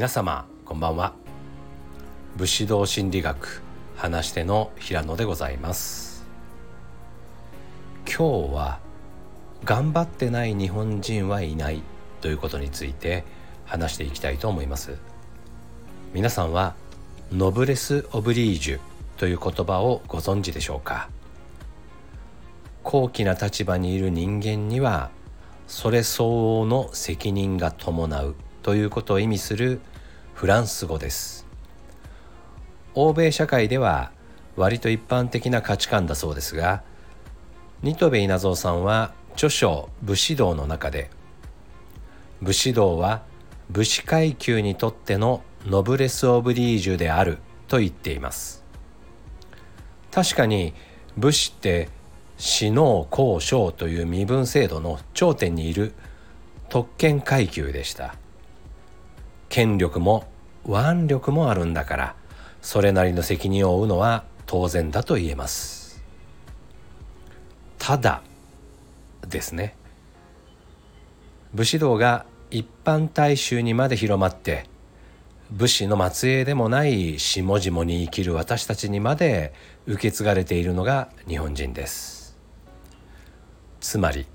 皆様こんばんは。武士道心理学話し手の平野でございます。今日は頑張ってない日本人はいないということについて話していきたいと思います。皆さんはノブレス・オブリージュという言葉をご存知でしょうか？高貴な立場にいる人間にはそれ相応の責任が伴うということを意味するフランス語です。欧米社会では割と一般的な価値観だそうですが新渡戸稲造さんは著書「武士道」の中で武士道は武士階級にとってのノブレス・オブリージュであると言っています。確かに武士って死能公将という身分制度の頂点にいる特権階級でした。権力も腕力もあるんだからそれなりの責任を負うのは当然だと言えます。ただですね武士道が一般大衆にまで広まって武士の末裔でもない下々に生きる私たちにまで受け継がれているのが日本人です。つまり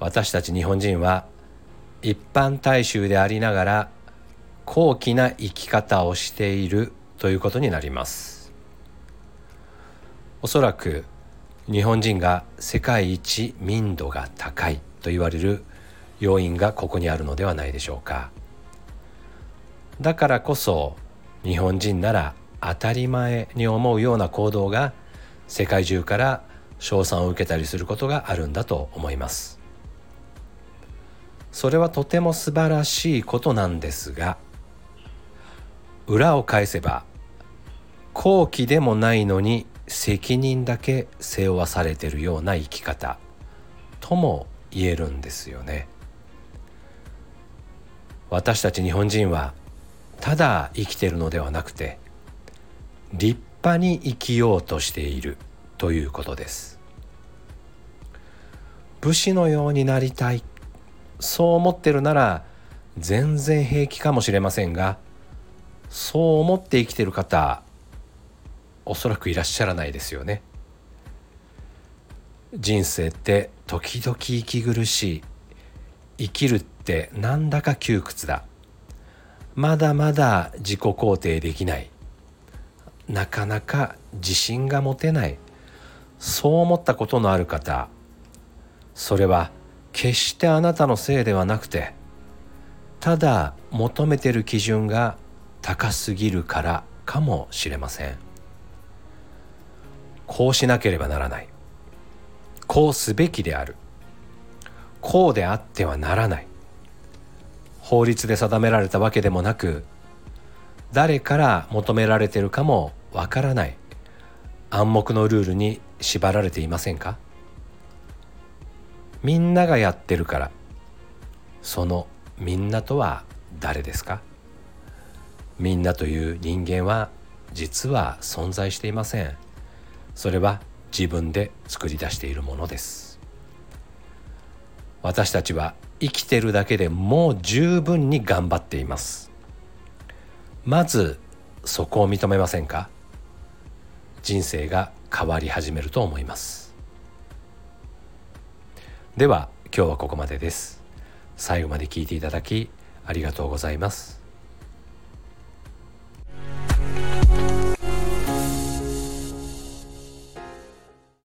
私たち日本人は一般大衆でありながら高貴な生き方をしているということになります。おそらく日本人が世界一民度が高いと言われる要因がここにあるのではないでしょうか。だからこそ日本人なら当たり前に思うような行動が世界中から称賛を受けたりすることがあるんだと思います。それはとても素晴らしいことなんですが裏を返せば後期でもないのに責任だけ背負わされてるような生き方とも言えるんですよね。私たち日本人はただ生きてるのではなくて立派に生きようとしているということです。武士のようになりたい。そう思ってるなら全然平気かもしれませんがそう思って生きてる方おそらくいらっしゃらないですよね。人生って時々息苦しい。生きるってなんだか窮屈だ。まだまだ自己肯定できない。なかなか自信が持てない。そう思ったことのある方それは決してあなたのせいではなくてただ求めてる基準が高すぎるからかもしれません。こうしなければならない。こうすべきである。こうであってはならない。法律で定められたわけでもなく誰から求められてるかもわからない。暗黙のルールに縛られていませんか？みんながやってるから。そのみんなとは誰ですか？みんなという人間は実は存在していません。それは自分で作り出しているものです。私たちは生きてるだけでもう十分に頑張っています。まずそこを認めませんか？人生が変わり始めると思います。では今日はここまでです。最後まで聞いていただきありがとうございます。